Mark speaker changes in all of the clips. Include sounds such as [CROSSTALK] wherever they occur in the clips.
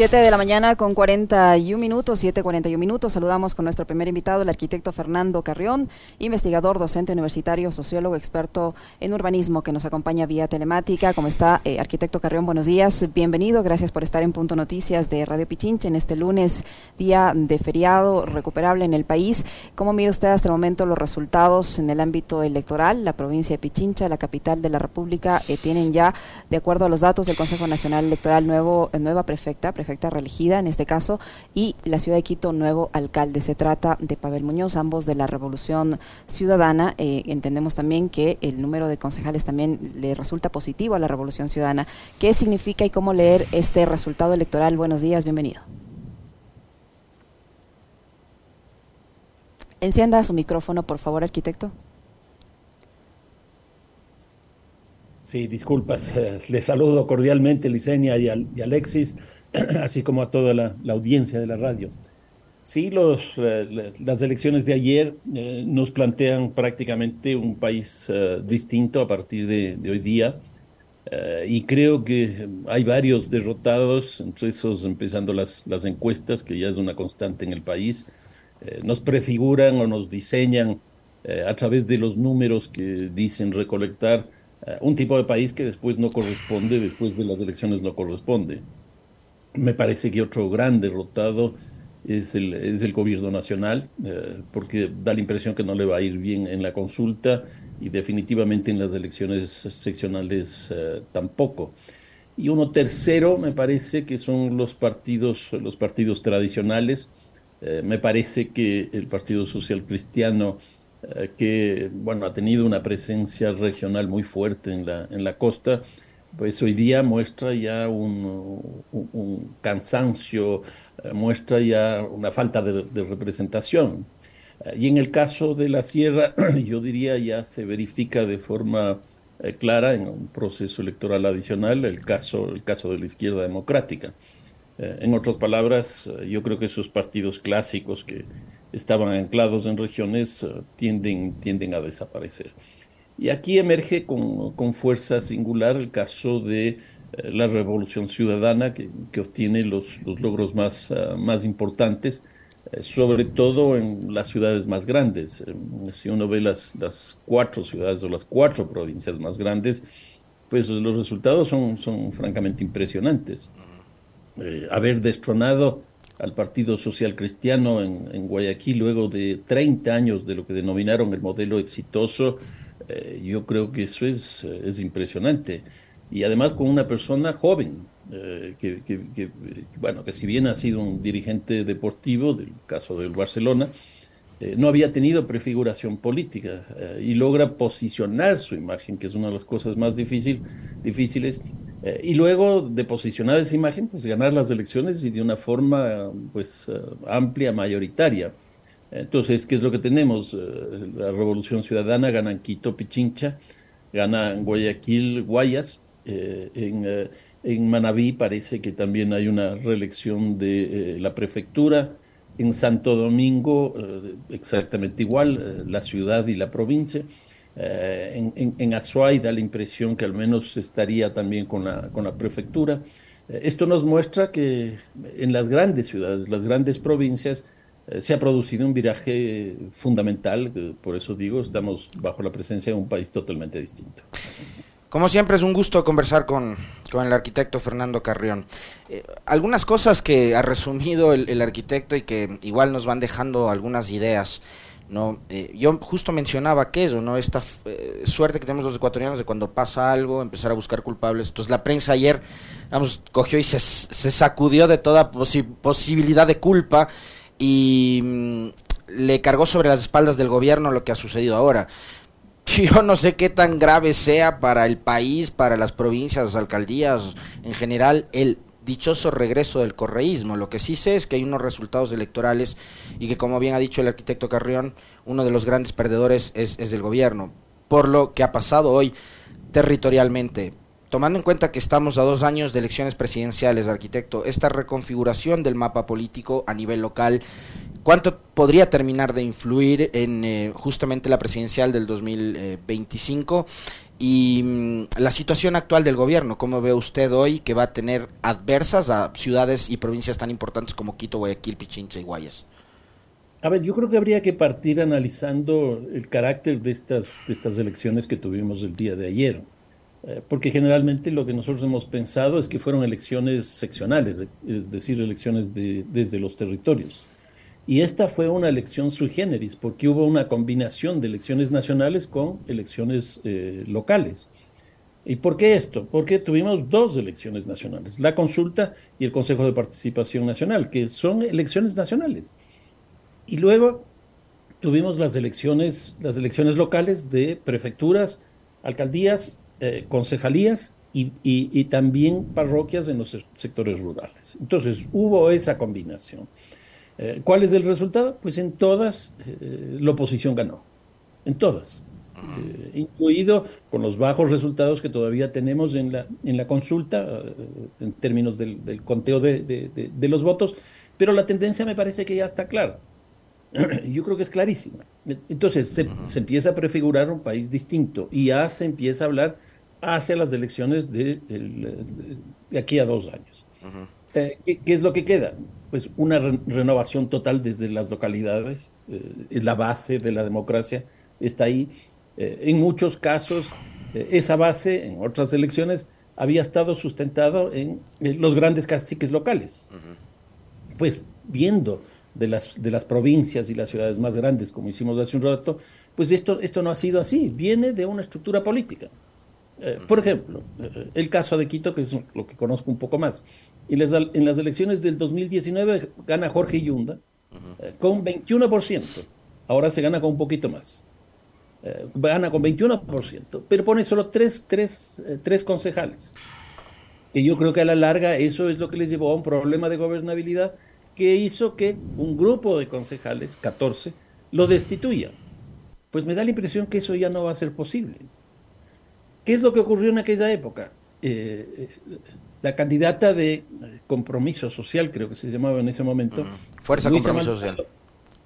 Speaker 1: 7 de la mañana con 41 minutos, 7.41 minutos. Saludamos con nuestro primer invitado, el arquitecto Fernando Carrión, investigador, docente universitario, sociólogo, experto en urbanismo, que nos acompaña vía telemática. ¿Cómo está, eh, arquitecto Carrión? Buenos días, bienvenido. Gracias por estar en Punto Noticias de Radio Pichinche en este lunes, día de feriado recuperable en el país. ¿Cómo mira usted hasta el momento los resultados en el ámbito electoral? La provincia de Pichincha, la capital de la República, eh, tienen ya, de acuerdo a los datos del Consejo Nacional Electoral, nuevo, nueva prefecta prefecta reelegida en este caso, y la ciudad de Quito, nuevo alcalde. Se trata de Pavel Muñoz, ambos de la Revolución Ciudadana. Eh, entendemos también que el número de concejales también le resulta positivo a la Revolución Ciudadana. ¿Qué significa y cómo leer este resultado electoral? Buenos días, bienvenido. Encienda su micrófono, por favor, arquitecto.
Speaker 2: Sí, disculpas. [LAUGHS] Les saludo cordialmente, Licenia y, Alexis. [CLEARS THROAT] así como a toda la, audiencia de la radio. Sí, los, eh, las elecciones de ayer eh, nos plantean prácticamente un país eh, distinto a partir de, hoy día. y creo que hay varios derrotados, entre esos empezando las, las encuestas, que ya es una constante en el país. nos prefiguran o nos diseñan a través de los números que dicen recolectar un tipo de país que después no corresponde, después de las elecciones no corresponde. Me parece que otro gran derrotado es el, es el gobierno nacional, eh, porque da la impresión que no le va a ir bien en la consulta y definitivamente en las elecciones seccionales eh, tampoco. Y uno tercero me parece que son los partidos, los partidos tradicionales. Eh, me parece que el Partido Social Cristiano, que bueno, ha tenido una presencia regional muy fuerte en la, en la costa, pues hoy día muestra ya un, cansancio, eh, muestra ya una falta de, representación. Eh, y en el caso de la sierra, [CLEARS THROAT] yo diría ya se verifica de forma eh, clara en un proceso electoral adicional el caso, el caso de la izquierda democrática. en otras palabras, yo creo que esos partidos clásicos que estaban anclados en regiones tienden, tienden a desaparecer. Y aquí emerge con, fuerza singular el caso de eh, la revolución ciudadana que, obtiene los, logros más, ah, más importantes, eh, sobre todo en las ciudades más grandes. Eh, si uno ve las, las cuatro ciudades o las cuatro provincias más grandes, pues los resultados son, son francamente impresionantes. haber destronado al Partido Social Cristiano en, en Guayaquil luego de 30 años de lo que denominaron el modelo exitoso, eh, yo creo que eso es, eh, es impresionante. Y además con una persona joven, eh, que, que, bueno, que si bien ha sido un dirigente deportivo, del caso del Barcelona, no había tenido prefiguración política y logra posicionar su imagen, que es una de las cosas más difícil, difíciles, y luego de posicionar esa imagen, pues ganar las elecciones y de una forma pues amplia, mayoritaria. Entonces, ¿qué es lo que tenemos? Eh, la Revolución Ciudadana gana en Quito, Pichincha, gana en Guayaquil, Guayas, eh, en, eh, en, Manabí parece que también hay una reelección de la prefectura, en Santo Domingo exactamente igual, la ciudad y la provincia. en, en, en, Azuay da la impresión que al menos estaría también con la, con la prefectura. esto nos muestra que en las grandes ciudades, las grandes provincias, se ha producido un viraje fundamental, por eso digo, estamos bajo la presencia de un país totalmente distinto.
Speaker 3: Como siempre es un gusto conversar con, el arquitecto Fernando Carrión. Eh, algunas cosas que ha resumido el, arquitecto y que igual nos van dejando algunas ideas. ¿no? Eh, yo justo mencionaba que eso, ¿no? esta suerte que tenemos los ecuatorianos de cuando pasa algo, empezar a buscar culpables. Entonces la prensa ayer vamos, cogió y se, se sacudió de toda posibilidad de culpa y mm, le cargó sobre las espaldas del gobierno lo que ha sucedido ahora. [LAUGHS] Yo no sé qué tan grave sea para el país, para las provincias, las alcaldías, en general, el dichoso regreso del correísmo. Lo que sí sé es que hay unos resultados electorales y que, como bien ha dicho el arquitecto Carrión, uno de los grandes perdedores es, es del gobierno. Por lo que ha pasado hoy territorialmente, tomando en cuenta que estamos a dos años de elecciones presidenciales, arquitecto, esta reconfiguración del mapa político a nivel local, ¿Cuánto podría terminar de influir en eh, justamente la presidencial del 2025? Y mm, la situación actual del gobierno, ¿cómo ve usted hoy que va a tener adversas a ciudades y provincias tan importantes como Quito, Guayaquil, Pichincha y Guayas?
Speaker 2: A ver, yo creo que habría que partir analizando el carácter de estas, de estas elecciones que tuvimos el día de ayer. Eh, porque generalmente lo que nosotros hemos pensado es que fueron elecciones seccionales, es decir, elecciones de, desde los territorios. Y esta fue una elección sui generis, porque hubo una combinación de elecciones nacionales con elecciones eh, locales. ¿Y por qué esto? Porque tuvimos dos elecciones nacionales, la consulta y el Consejo de Participación Nacional, que son elecciones nacionales. Y luego tuvimos las elecciones, las elecciones locales de prefecturas, alcaldías, eh, concejalías y, y, también parroquias en los sectores rurales. Entonces hubo esa combinación. Eh, ¿Cuál es el resultado? Pues en todas eh, la oposición ganó, en todas, eh, incluido con los bajos resultados que todavía tenemos en la, en la consulta, en términos del, conteo de, de, los votos, pero la tendencia me parece que ya está clara. [CLEARS THROAT] Yo creo que es clarísima. Entonces se, se, empieza a prefigurar un país distinto y ya se empieza a hablar hacia las elecciones de, de aquí a dos años. ¿qué, ¿qué, es lo que queda? pues una renovación total desde las localidades, eh, es la base de la democracia, está ahí. Eh, en muchos casos, eh, esa base, en otras elecciones, había estado sustentado en los grandes caciques locales. Pues viendo de las, de las provincias y las ciudades más grandes, como hicimos hace un rato, pues esto, esto no ha sido así, viene de una estructura política. Por ejemplo, el caso de Quito, que es lo que conozco un poco más. Y en las elecciones del 2019 gana Jorge Yunda eh, con 21%. Ahora se gana con un poquito más. Eh, gana con 21%, pero pone solo tres, tres, eh, tres concejales. Que yo creo que a la larga eso es lo que les llevó a un problema de gobernabilidad que hizo que un grupo de concejales, 14, lo destituya. Pues me da la impresión que eso ya no va a ser posible. ¿Qué es lo que ocurrió en aquella época? la candidata de compromiso social, creo que se llamaba en ese momento.
Speaker 3: Fuerza Compromiso Social.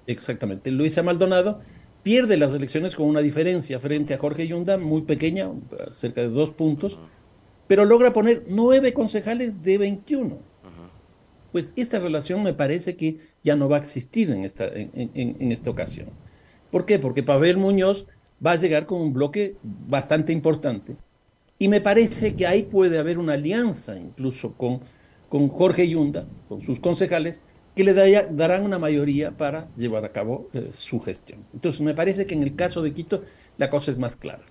Speaker 2: Exactamente. Luisa Maldonado pierde las elecciones con una diferencia frente a Jorge Yunda muy pequeña, cerca de dos puntos, pero logra poner nueve concejales de 21. Pues esta relación me parece que ya no va a existir en esta, en, en esta ocasión. ¿Por qué? Porque Pavel Muñoz va a llegar con un bloque bastante importante y me parece que ahí puede haber una alianza incluso con, con Jorge Yunda, con sus concejales, que le darán una mayoría para llevar a cabo eh, su gestión. Entonces, me parece que en el caso de Quito la cosa es más clara.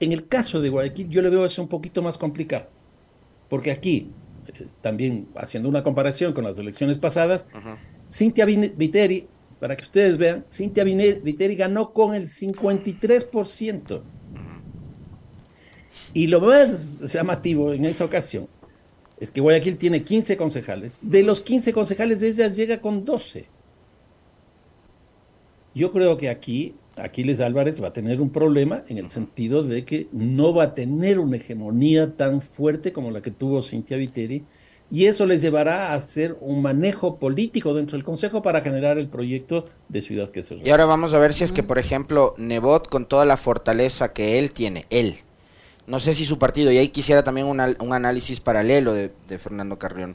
Speaker 2: En el caso de Guayaquil yo le veo eso un poquito más complicado, porque aquí, eh, también haciendo una comparación con las elecciones pasadas, Cintia Viteri, para que ustedes vean, Cintia Viteri ganó con el 53%. Y lo más llamativo en esa ocasión es que Guayaquil tiene 15 concejales. De los 15 concejales, ella llega con 12. Yo creo que aquí Aquiles Álvarez va a tener un problema en el sentido de que no va a tener una hegemonía tan fuerte como la que tuvo Cintia Viteri y eso les llevará a hacer un manejo político dentro del Consejo para generar el proyecto de ciudad que se
Speaker 3: Y ahora vamos a ver si es que, por ejemplo, Nebot, con toda la fortaleza que él tiene, él, no sé si su partido, y ahí quisiera también un análisis paralelo de, Fernando Carrión,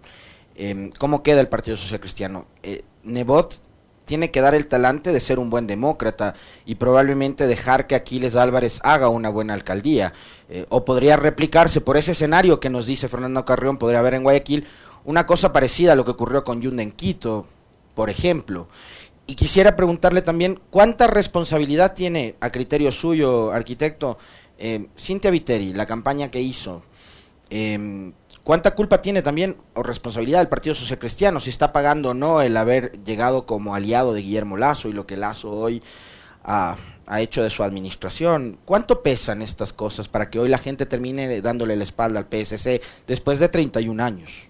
Speaker 3: em, ¿cómo queda el Partido Social Cristiano? Eh, Nebot tiene que dar el talante de ser un buen demócrata y probablemente dejar que Aquiles Álvarez haga una buena alcaldía. Eh, o podría replicarse por ese escenario que nos dice Fernando Carrión, podría haber en Guayaquil una cosa parecida a lo que ocurrió con Yunda en Quito, por ejemplo. Y quisiera preguntarle también cuánta responsabilidad tiene, a criterio suyo, arquitecto, eh, Cintia Viteri, la campaña que hizo, em, ¿cuánta culpa tiene también o responsabilidad del Partido Social Cristiano si está pagando o no el haber llegado como aliado de Guillermo Lazo y lo que Lazo hoy ha, hecho de su administración? ¿Cuánto pesan estas cosas para que hoy la gente termine dándole la espalda al PSC después de 31 años?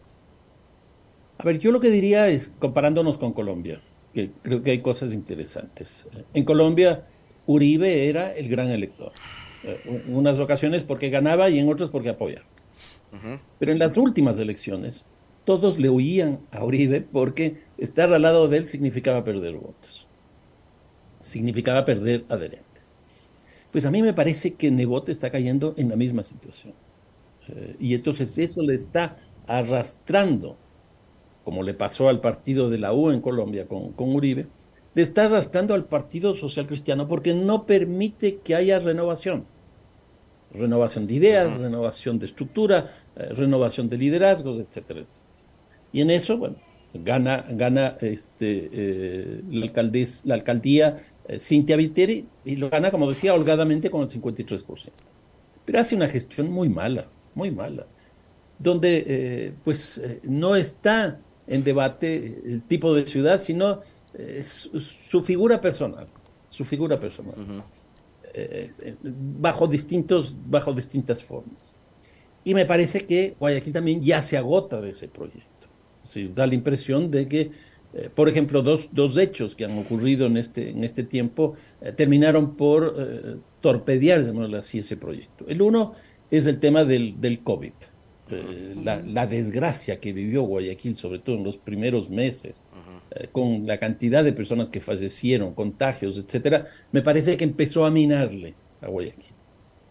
Speaker 2: A ver, yo lo que diría es, comparándonos con Colombia, que creo que hay cosas interesantes. En Colombia, Uribe era el gran elector en unas ocasiones porque ganaba y en otras porque Pero en las últimas elecciones, todos le oían a Uribe porque estar al lado de él significaba perder votos, significaba perder adherentes. Pues a mí me parece que Nebot está cayendo en la misma situación. Eh, y entonces eso le está arrastrando, como le pasó al partido de la U en Colombia con, con Uribe, le está arrastrando al Partido Social Cristiano porque no permite que haya renovación renovación de ideas, renovación de estructura, eh, renovación de liderazgos, etcétera, etcétera. Y en eso, bueno, gana, gana este, eh, la, alcaldés, la alcaldía eh, Cintia Viteri y lo gana, como decía, holgadamente con el 53%. Pero hace una gestión muy mala, muy mala, donde pues no está en debate el tipo de ciudad, sino su figura personal, su figura personal. Eh, eh, bajo, distintos, bajo distintas formas. Y me parece que Guayaquil también ya se agota de ese proyecto. da la impresión de que, eh, por ejemplo, dos, dos, hechos que han ocurrido en este, en este tiempo terminaron por torpedear, así, ese proyecto. El uno es el tema del, del COVID. La, la, desgracia que vivió Guayaquil, sobre todo en los primeros meses, eh, con la cantidad de personas que fallecieron, contagios, etcétera, me parece que empezó a minarle a Guayaquil.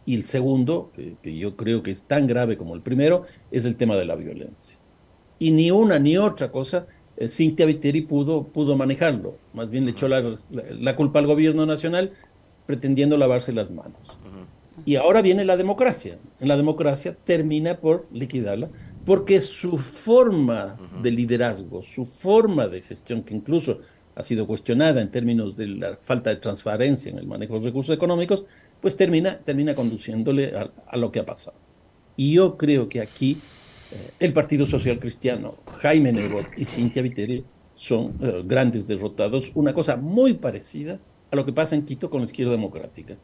Speaker 2: Y el segundo, que yo creo que es tan grave como el primero, es el tema de la violencia. Y ni una ni otra cosa, eh, Cintia Viteri pudo, pudo manejarlo. Más bien le echó la, la, culpa al gobierno nacional pretendiendo lavarse las manos. Y ahora viene la democracia. En la democracia termina por liquidarla porque su forma de liderazgo, su forma de gestión, que incluso ha sido cuestionada en términos de la falta de transparencia en el manejo de los recursos económicos, pues termina, termina conduciéndole a, lo que ha pasado. Y yo creo que aquí eh, el Partido Social Cristiano, Jaime Nebot y Cintia Viteri son eh, grandes derrotados, una cosa muy parecida a lo que pasa en Quito con la izquierda democrática.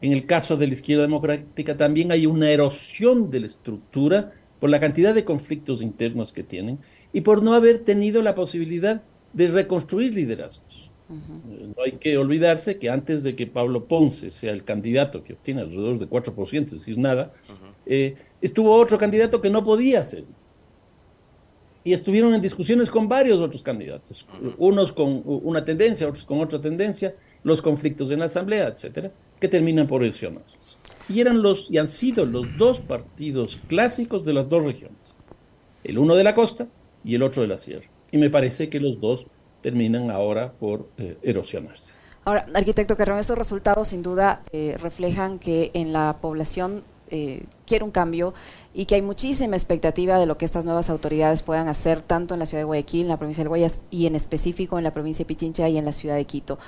Speaker 2: En el caso de la izquierda democrática también hay una erosión de la estructura por la cantidad de conflictos internos que tienen y por no haber tenido la posibilidad de reconstruir liderazgos. No hay que olvidarse que antes de que Pablo Ponce sea el candidato que obtiene alrededor de 4%, es decir, nada, eh, estuvo otro candidato que no podía ser. Y estuvieron en discusiones con varios otros candidatos, unos con una tendencia, otros con otra tendencia, los conflictos en la asamblea, etcétera, que terminan por erosionarse y eran los y han sido los dos partidos clásicos de las dos regiones, el uno de la costa y el otro de la sierra. Y me parece que los dos terminan ahora por eh, erosionarse.
Speaker 1: Ahora, arquitecto Carrón, estos resultados sin duda eh, reflejan que en la población eh, quiere un cambio y que hay muchísima expectativa de lo que estas nuevas autoridades puedan hacer tanto en la ciudad de Guayaquil, en la provincia de Guayas y en específico en la provincia de Pichincha y en la ciudad de Quito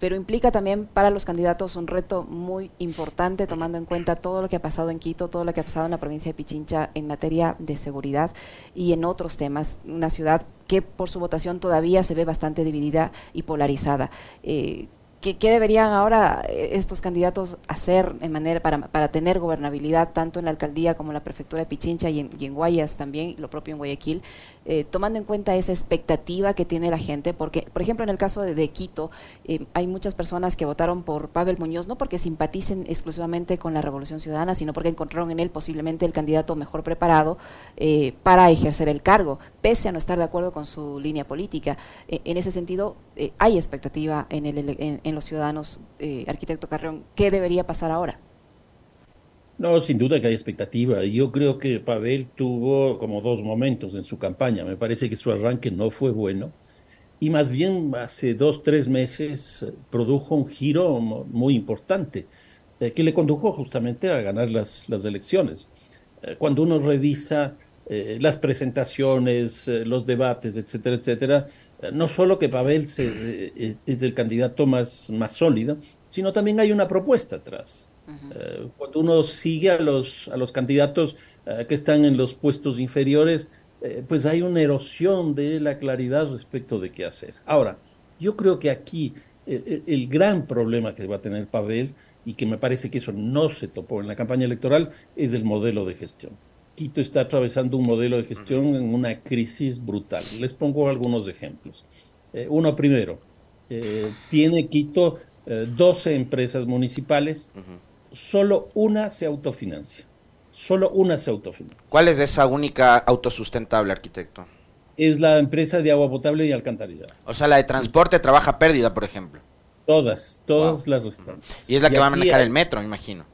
Speaker 1: pero implica también para los candidatos un reto muy importante, tomando en cuenta todo lo que ha pasado en Quito, todo lo que ha pasado en la provincia de Pichincha en materia de seguridad y en otros temas. Una ciudad que por su votación todavía se ve bastante dividida y polarizada. Eh, ¿Qué, deberían ahora eh, estos candidatos hacer en manera para, para, tener gobernabilidad tanto en la alcaldía como en la prefectura de Pichincha y en, Guayas también, lo propio en Guayaquil, eh, tomando en cuenta esa expectativa que tiene la gente? Porque, por ejemplo, en el caso de, Quito, eh, hay muchas personas que votaron por Pavel Muñoz, no porque simpaticen exclusivamente con la Revolución Ciudadana, sino porque encontraron en él posiblemente el candidato mejor preparado para ejercer el cargo, pese a no estar de acuerdo con su línea política. en ese sentido, hay expectativa en el en, en los ciudadanos, eh, arquitecto Carreón, ¿qué debería pasar ahora?
Speaker 2: No, sin duda que hay expectativa. Yo creo que Pavel tuvo como dos momentos en su campaña. Me parece que su arranque no fue bueno. Y más bien hace dos, tres meses eh, produjo un giro muy importante eh, que le condujo justamente a ganar las, las elecciones. cuando uno revisa las presentaciones, los debates, etcétera, etcétera, no solo que Pavel se, es, el candidato más, más sólido, sino también hay una propuesta atrás. Eh, cuando uno sigue a los, a los candidatos eh, que están en los puestos inferiores, eh, pues hay una erosión de la claridad respecto de qué hacer. Ahora, yo creo que aquí el, el, gran problema que va a tener Pavel, y que me parece que eso no se topó en la campaña electoral, es el modelo de gestión. Quito está atravesando un modelo de gestión en una crisis brutal. Les pongo algunos ejemplos. Eh, uno primero, eh, tiene Quito 12 eh, empresas municipales, solo una se autofinancia, Solo una se autofinancia.
Speaker 3: ¿Cuál es esa única autosustentable, arquitecto?
Speaker 2: Es la empresa de agua potable y alcantarillado.
Speaker 3: O sea, la de transporte trabaja pérdida, por ejemplo.
Speaker 2: Todas, todas las restantes.
Speaker 3: Y es la que va a manejar el metro, me imagino.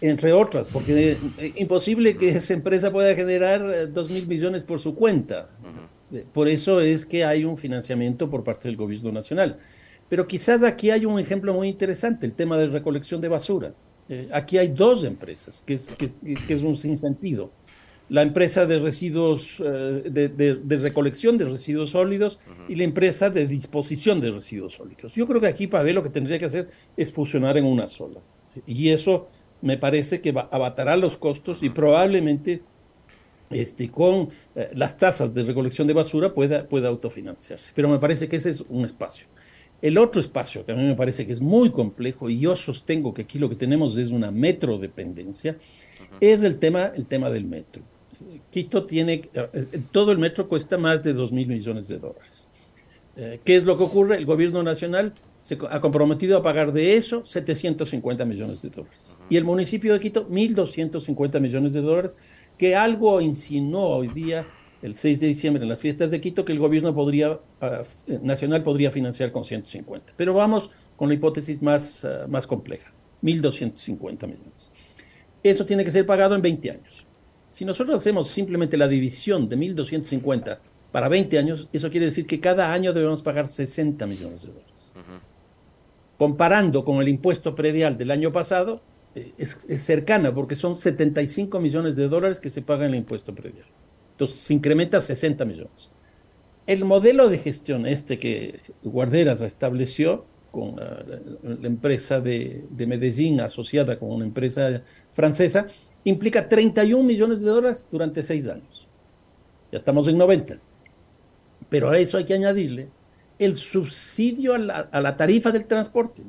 Speaker 2: Entre otras, porque es eh, imposible que esa empresa pueda generar eh, dos mil millones por su cuenta. Eh, por eso es que hay un financiamiento por parte del gobierno nacional. Pero quizás aquí hay un ejemplo muy interesante, el tema de recolección de basura. aquí hay dos empresas, que es, que, que es un sinsentido la empresa de residuos, eh, de, recolección de residuos sólidos y la empresa de disposición de residuos sólidos. Yo creo que aquí Pavel lo que tendría que hacer es fusionar en una sola. Y eso me parece que abatará los costos y probablemente este, con eh, las tasas de recolección de basura pueda, pueda autofinanciarse. Pero me parece que ese es un espacio. El otro espacio que a mí me parece que es muy complejo y yo sostengo que aquí lo que tenemos es una metrodependencia, es el tema, el tema del metro. Quito tiene, eh, todo el metro cuesta más de 2 mil millones de dólares. Eh, ¿Qué es lo que ocurre? El gobierno nacional se ha comprometido a pagar de eso 750 millones de dólares. Y el municipio de Quito, 1.250 millones de dólares, que algo insinuó hoy día, el 6 de diciembre, en las fiestas de Quito, que el gobierno podría, ah, nacional podría financiar con 150. Pero vamos con la hipótesis más, uh, más compleja, 1.250 millones. Eso tiene que ser pagado en 20 años. Si nosotros hacemos simplemente la división de 1.250 para 20 años, eso quiere decir que cada año debemos pagar 60 millones de dólares. Comparando con el impuesto predial del año pasado, eh, es, cercana porque son 75 millones de dólares que se pagan en el impuesto predial. Entonces se incrementa a 60 millones. El modelo de gestión este que Guarderas estableció con eh, la, empresa de, de Medellín asociada con una empresa francesa, implica 31 millones de dólares durante seis años. Ya estamos en 90. Pero a eso hay que añadirle el subsidio a la, tarifa del transporte,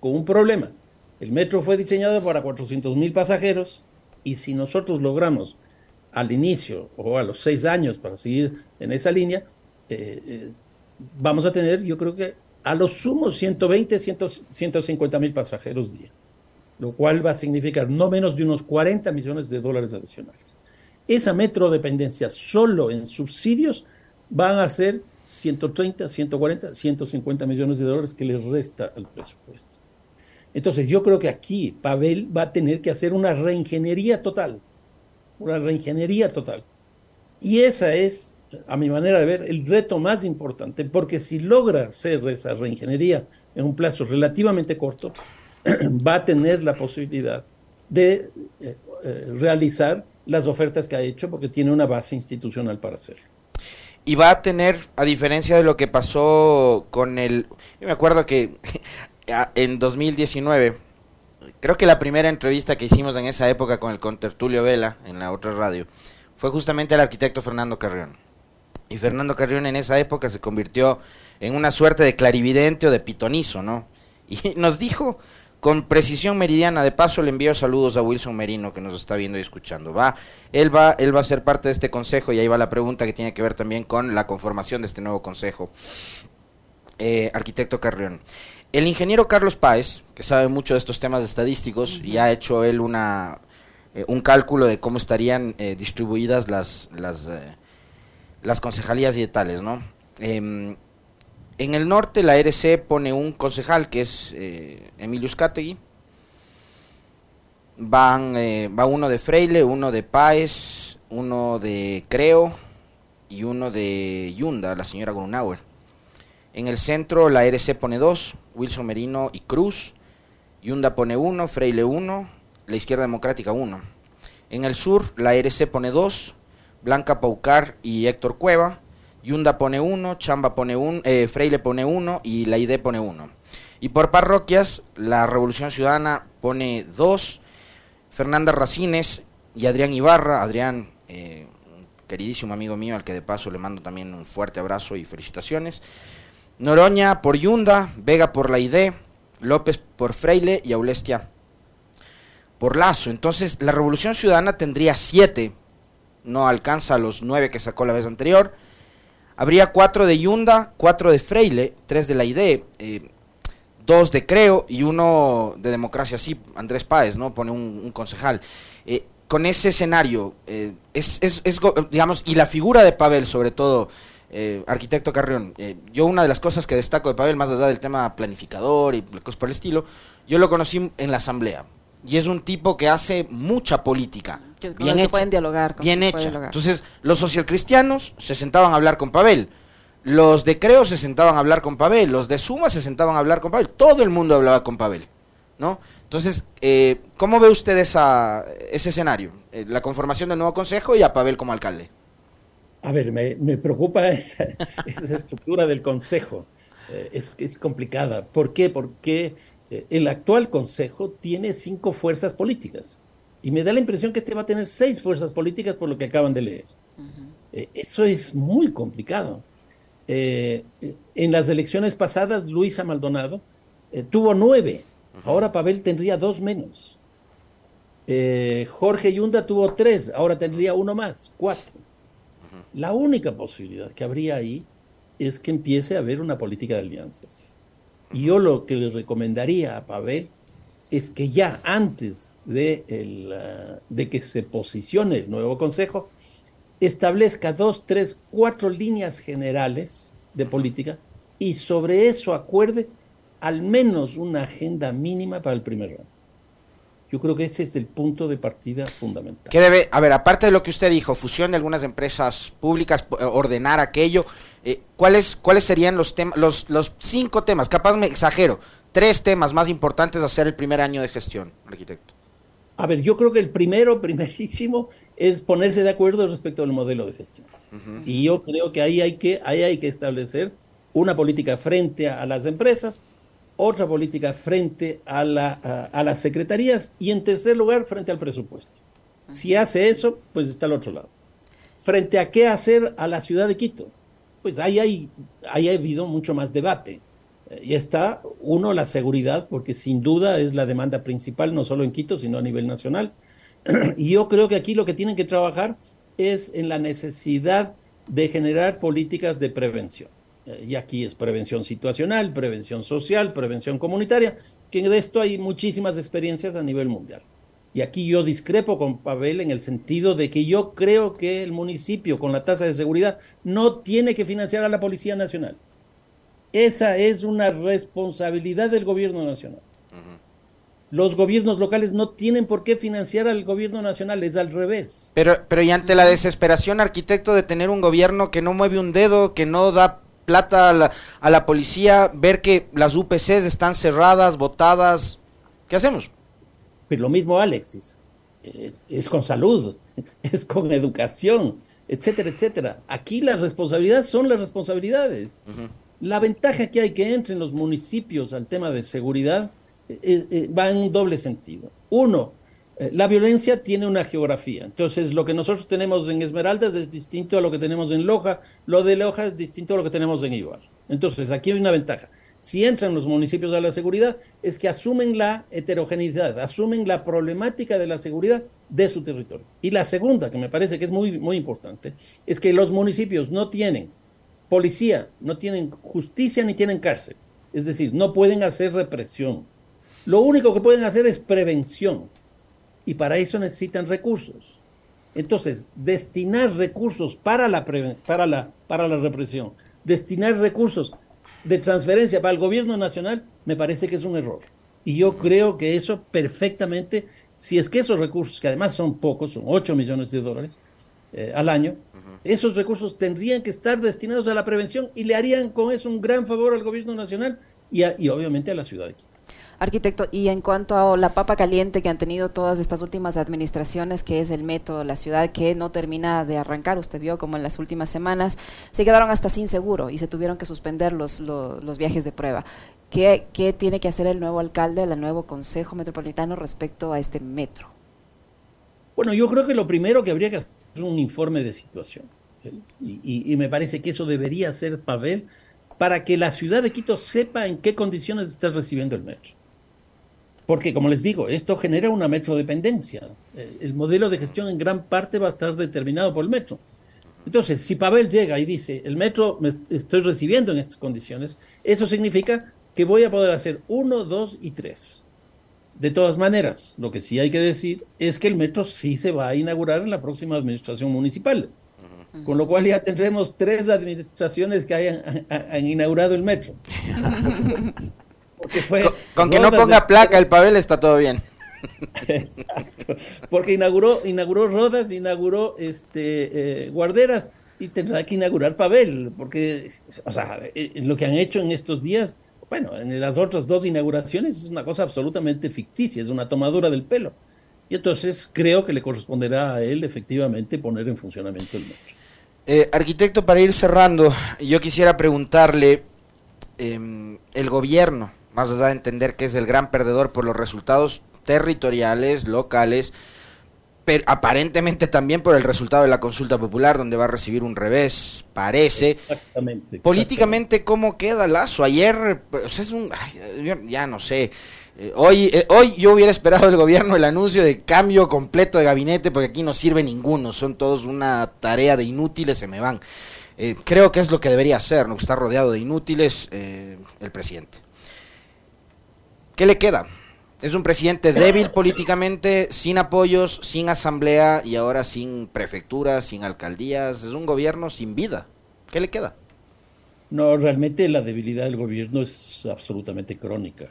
Speaker 2: con un problema. El metro fue diseñado para 400 mil pasajeros y si nosotros logramos al inicio o a los seis años para seguir en esa línea, eh, eh, vamos a tener, yo creo que a lo sumo 120, 150 mil pasajeros día lo cual va a significar no menos de unos 40 millones de dólares adicionales. Esa metrodependencia solo en subsidios van a ser 130, 140, 150 millones de dólares que les resta al presupuesto. Entonces yo creo que aquí Pavel va a tener que hacer una reingeniería total, una reingeniería total. Y esa es, a mi manera de ver, el reto más importante, porque si logra hacer esa reingeniería en un plazo relativamente corto, [CLEARS THROAT] va a tener la posibilidad de eh, eh, realizar las ofertas que ha hecho porque tiene una base institucional para hacerlo.
Speaker 3: Y va a tener, a diferencia de lo que pasó con el... Yo me acuerdo que [LAUGHS] en 2019, creo que la primera entrevista que hicimos en esa época con el contertulio Vela, en la otra radio, fue justamente el arquitecto Fernando Carrión. Y Fernando Carrión en esa época se convirtió en una suerte de clarividente o de pitonizo, ¿no? [LAUGHS] Y nos dijo con precisión meridiana. De paso, le envío saludos a Wilson Merino que nos está viendo y escuchando. Va, él va, él va a ser parte de este consejo y ahí va la pregunta que tiene que ver también con la conformación de este nuevo consejo. Eh, arquitecto Carrión. El ingeniero Carlos Páez, que sabe mucho de estos temas estadísticos, y ha hecho él una eh, un cálculo de cómo estarían eh, distribuidas las las, las concejalías dietales, ¿no? En el norte la RC pone un concejal que es eh, Emilio. Van, eh, va uno de Freile, uno de Páez, uno de Creo y uno de Yunda, la señora Grunauer. En el centro la RC pone dos, Wilson Merino y Cruz. Yunda pone uno, Freile uno, la izquierda democrática uno. En el sur la RC pone dos, Blanca Paucar y Héctor Cueva. Yunda pone uno, Chamba pone un, eh, Freile pone uno y la pone uno. Y por parroquias, la Revolución Ciudadana pone dos, Fernanda Racines y Adrián Ibarra. Adrián, eh, un queridísimo amigo mío, al que de paso le mando también un fuerte abrazo y felicitaciones. Noroña por Yunda, Vega por la López por Freile y Aulestia por Lazo. Entonces, la Revolución Ciudadana tendría siete, no alcanza los nueve que sacó la vez anterior. Habría cuatro de Yunda, cuatro de Freile, tres de la ID, eh, dos de Creo y uno de Democracia Sí, Andrés Páez, ¿no? Pone un, concejal. Eh, con ese escenario, eh, es, es, digamos, y la figura de Pavel sobre todo, eh, arquitecto Carrión, eh, yo una de las cosas que destaco de Pavel, más allá del tema planificador y cosas por el estilo, yo lo conocí en la asamblea. Y es un tipo que hace mucha política. Bien hecha,
Speaker 1: pueden dialogar.
Speaker 3: bien hecha. Entonces, los socialcristianos se sentaban a hablar con Pavel. Los de Creo se sentaban a hablar con Pavel. Los de Suma se sentaban a hablar con Pavel. Todo el mundo hablaba con Pavel. ¿no? Entonces, eh, ¿cómo ve usted esa, ese escenario? la conformación del nuevo consejo y a Pavel como alcalde.
Speaker 2: A ver, me, preocupa [LAUGHS] esa, estructura del Consejo. Eh, es, es, complicada. ¿Por qué? Porque eh, el actual Consejo tiene cinco fuerzas políticas. Y me da la impresión que este va a tener seis fuerzas políticas por lo que acaban de leer. Eh, eso es muy complicado. en las elecciones pasadas, Luisa Maldonado tuvo nueve. Ahora Pavel tendría dos menos. Jorge Yunda tuvo tres. Ahora tendría uno más, cuatro. La única posibilidad que habría ahí es que empiece a haber una política de alianzas. Y yo lo que le recomendaría a Pavel es que ya antes de, el, ah, de que se posicione el nuevo consejo, establezca dos, tres, cuatro líneas generales de política y sobre eso acuerde al menos una agenda mínima para el primer año. Yo creo que ese es el punto de partida fundamental.
Speaker 3: ¿Qué debe, a ver, aparte de lo que usted dijo, fusión de algunas empresas públicas, eh, ordenar aquello, eh, ¿cuáles, ¿cuáles serían los temas, los, los cinco temas? Capaz me exagero, tres temas más importantes de hacer el primer año de gestión, arquitecto.
Speaker 2: A ver, yo creo que el primero, [LAUGHS] primerísimo, es ponerse de acuerdo respecto al modelo de gestión. Y yo creo que ahí hay que, ahí hay que establecer una política frente a las empresas, otra política frente a, la, a, las secretarías y en tercer lugar frente al presupuesto. Si hace eso, pues está al otro lado. Frente a qué hacer a la ciudad de Quito, pues ahí hay, ahí ha habido mucho más debate. Y está, uno, la seguridad, porque sin duda es la demanda principal, no solo en Quito, sino a nivel nacional. [CLEARS THROAT] Y yo creo que aquí lo que tienen que trabajar es en la necesidad de generar políticas de prevención. Eh, y aquí es prevención situacional, prevención social, prevención comunitaria, que de esto hay muchísimas experiencias a nivel mundial. Y aquí yo discrepo con Pavel en el sentido de que yo creo que el municipio con la tasa de seguridad no tiene que financiar a la Policía Nacional. Esa es una responsabilidad del gobierno nacional. Los gobiernos locales no tienen por qué financiar al gobierno nacional, es al revés.
Speaker 3: Pero, pero y ante la desesperación, arquitecto, de tener un gobierno que no mueve un dedo, que no da plata a la, policía, ver que las UPCs están cerradas, votadas. ¿Qué hacemos?
Speaker 2: Pues lo mismo, Alexis. Eh, es con salud, [LAUGHS] es con educación, etcétera, etcétera. Aquí las responsabilidades son las responsabilidades. La ventaja que hay que entren los municipios al tema de seguridad eh, eh, va en un doble sentido. Uno, eh, la violencia tiene una geografía. Entonces, lo que nosotros tenemos en Esmeraldas es distinto a lo que tenemos en Loja, lo de Loja es distinto a lo que tenemos en Ibar. Entonces, aquí hay una ventaja. Si entran los municipios a la seguridad, es que asumen la heterogeneidad, asumen la problemática de la seguridad de su territorio. Y la segunda, que me parece que es muy, muy importante, es que los municipios no tienen policía, no tienen justicia ni tienen cárcel. Es decir, no pueden hacer represión. Lo único que pueden hacer es prevención y para eso necesitan recursos. Entonces, destinar recursos para la, para la, para la represión, destinar recursos de transferencia para el gobierno nacional, me parece que es un error. Y yo creo que eso perfectamente, si es que esos recursos, que además son pocos, son 8 millones de dólares eh, al año, esos recursos tendrían que estar destinados a la prevención y le harían con eso un gran favor al gobierno nacional y, y obviamente a la ciudad de Quito.
Speaker 1: Arquitecto, y en cuanto a la papa caliente que han tenido todas estas últimas administraciones, que es el metro, la ciudad que no termina de arrancar, usted vio como en las últimas semanas, se quedaron hasta sin seguro y se tuvieron que suspender los, los, viajes de prueba. ¿Qué, ¿Qué tiene que hacer el nuevo alcalde, el nuevo Consejo Metropolitano respecto a este metro?
Speaker 2: Bueno, yo creo que lo primero que habría que hacer un informe de situación. Y, y, me parece que eso debería ser Pavel para que la ciudad de Quito sepa en qué condiciones está recibiendo el metro. Porque, como les digo, esto genera una metrodependencia. Eh, el modelo de gestión en gran parte va a estar determinado por el metro. Entonces, si Pavel llega y dice, el metro me estoy recibiendo en estas condiciones, eso significa que voy a poder hacer uno, dos y tres. De todas maneras, lo que sí hay que decir es que el metro sí se va a inaugurar en la próxima administración municipal. Con lo cual ya tendremos tres administraciones que hayan han inaugurado el metro. [LAUGHS]
Speaker 3: Porque fue con, que no ponga placa el Pavel está todo bien. [LAUGHS]
Speaker 2: Exacto. Porque inauguró, inauguró Rodas, inauguró este, eh, Guarderas y tendrá que inaugurar Pavel. Porque, o sea, eh, lo que han hecho en estos días, bueno, en las otras dos inauguraciones es una cosa absolutamente ficticia, es una tomadura del pelo. Y entonces creo que le corresponderá a él efectivamente poner en funcionamiento el metro.
Speaker 3: Eh, arquitecto, para ir cerrando, yo quisiera preguntarle, em, el gobierno, más allá de entender que es el gran perdedor por los resultados territoriales, locales, pero aparentemente también por el resultado de la consulta popular, donde va a recibir un revés, parece. Exactamente. Políticamente, ¿cómo queda Lazo? Ayer, pues, es un, ya no sé, eh, hoy, eh, hoy yo hubiera esperado del gobierno el anuncio de cambio completo de gabinete porque aquí no sirve ninguno, son todos una tarea de inútiles, se me van. Eh, creo que es lo que debería hacer, ¿no? Está rodeado de inútiles el presidente. ¿Qué le queda? Es un presidente débil políticamente, sin apoyos, sin asamblea y ahora sin prefecturas, sin alcaldías. Es un gobierno sin vida. ¿Qué le queda?
Speaker 2: No, realmente la debilidad del gobierno es absolutamente crónica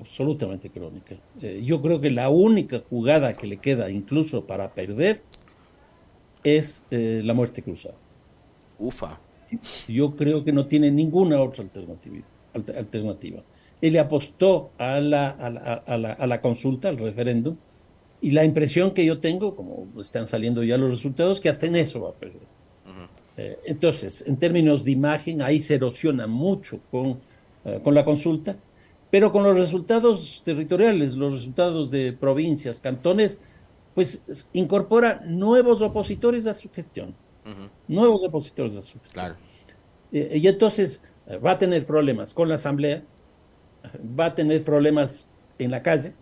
Speaker 2: absolutamente crónica. Eh, yo creo que la única jugada que le queda incluso para perder es eh, la muerte cruzada.
Speaker 3: Ufa.
Speaker 2: Yo creo que no tiene ninguna otra alternativa. alternativa. Él le apostó a la, a la, consulta, al referéndum, y la impresión que yo tengo, como están saliendo ya los resultados, que hasta en eso va a perder. Eh, entonces, en términos de imagen, ahí se erosiona mucho con, con la consulta pero con los resultados territoriales, los resultados de provincias, cantones, pues incorpora nuevos opositores a su gestión. Nuevos opositores a su gestión. Claro. Eh, y entonces eh, va a tener problemas con la Asamblea, va a tener problemas en la calle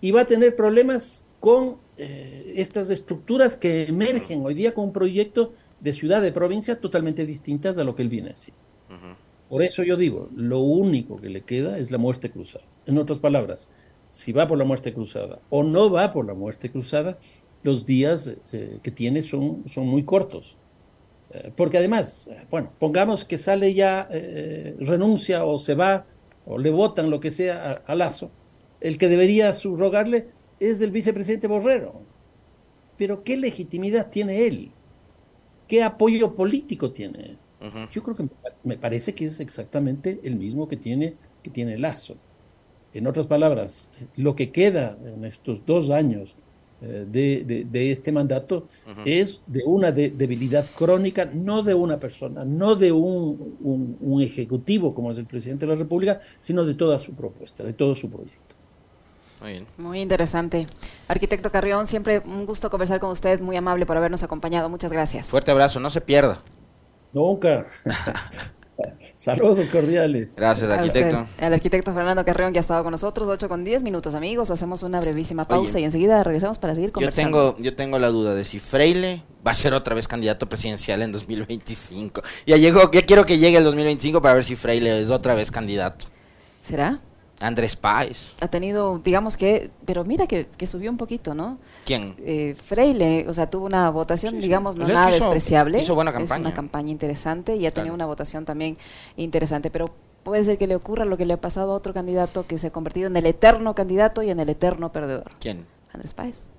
Speaker 2: y va a tener problemas con eh, estas estructuras que emergen hoy día con un proyecto de ciudad, de provincia totalmente distintas a lo que él viene a decir. Por eso yo digo, lo único que le queda es la muerte cruzada. En otras palabras, si va por la muerte cruzada o no va por la muerte cruzada, los días eh, que tiene son, son muy cortos. Eh, porque además, bueno, pongamos que sale ya, renuncia o se va o le votan lo que sea a, Lazo, el que debería subrogarle es el vicepresidente Borrero. Pero ¿qué legitimidad tiene él? ¿Qué apoyo político tiene él? Yo creo que me parece que es exactamente el mismo que tiene, que tiene Lazo. En otras palabras, lo que queda en estos dos años eh, de, este mandato es de una debilidad crónica, no de una persona, no de un, un, ejecutivo como es el presidente de la República, sino de toda su propuesta, de todo su proyecto.
Speaker 1: Muy, bien. muy interesante. Arquitecto Carrión, siempre un gusto conversar con usted, muy amable por habernos acompañado. Muchas gracias.
Speaker 3: Fuerte abrazo, no se pierda.
Speaker 2: Nunca. [LAUGHS] Saludos cordiales.
Speaker 3: Gracias, arquitecto.
Speaker 1: El arquitecto Fernando Carreón que ha estado con nosotros, 8 con 10 minutos, amigos. Hacemos una brevísima pausa y enseguida regresamos para seguir
Speaker 3: conversando. Yo tengo, yo tengo la duda de si Freile va a ser otra vez candidato presidencial en 2025. Ya llegó, ya quiero que llegue el 2025 para ver si Freile es otra vez candidato.
Speaker 1: ¿Será?
Speaker 3: Andrés Páez.
Speaker 1: Ha tenido, digamos que, pero mira que, subió un poquito, ¿no?
Speaker 3: ¿Quién?
Speaker 1: Eh, Freile, o sea, tuvo una votación, digamos, no pues nada despreciable.
Speaker 3: Hizo buena campaña.
Speaker 1: Es una campaña interesante y ha tenido una votación también interesante, pero puede ser que le ocurra lo que le ha pasado a otro candidato que se ha convertido en el eterno candidato y en el eterno perdedor.
Speaker 3: ¿Quién?
Speaker 1: Andrés Páez.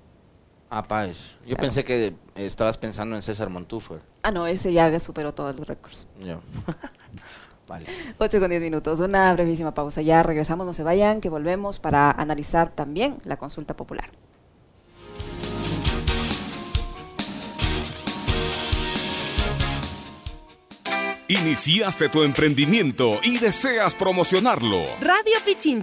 Speaker 3: Ah, Páez. Yo pensé que estabas pensando en César Montúfar.
Speaker 1: Ah, no, ese ya superó todos los récords. Yo. [LAUGHS] Vale. 8 con 10 minutos, una brevísima pausa. Ya regresamos, no se vayan, que volvemos para analizar también la consulta popular.
Speaker 4: Iniciaste tu emprendimiento y deseas promocionarlo.
Speaker 5: Radio Pichincha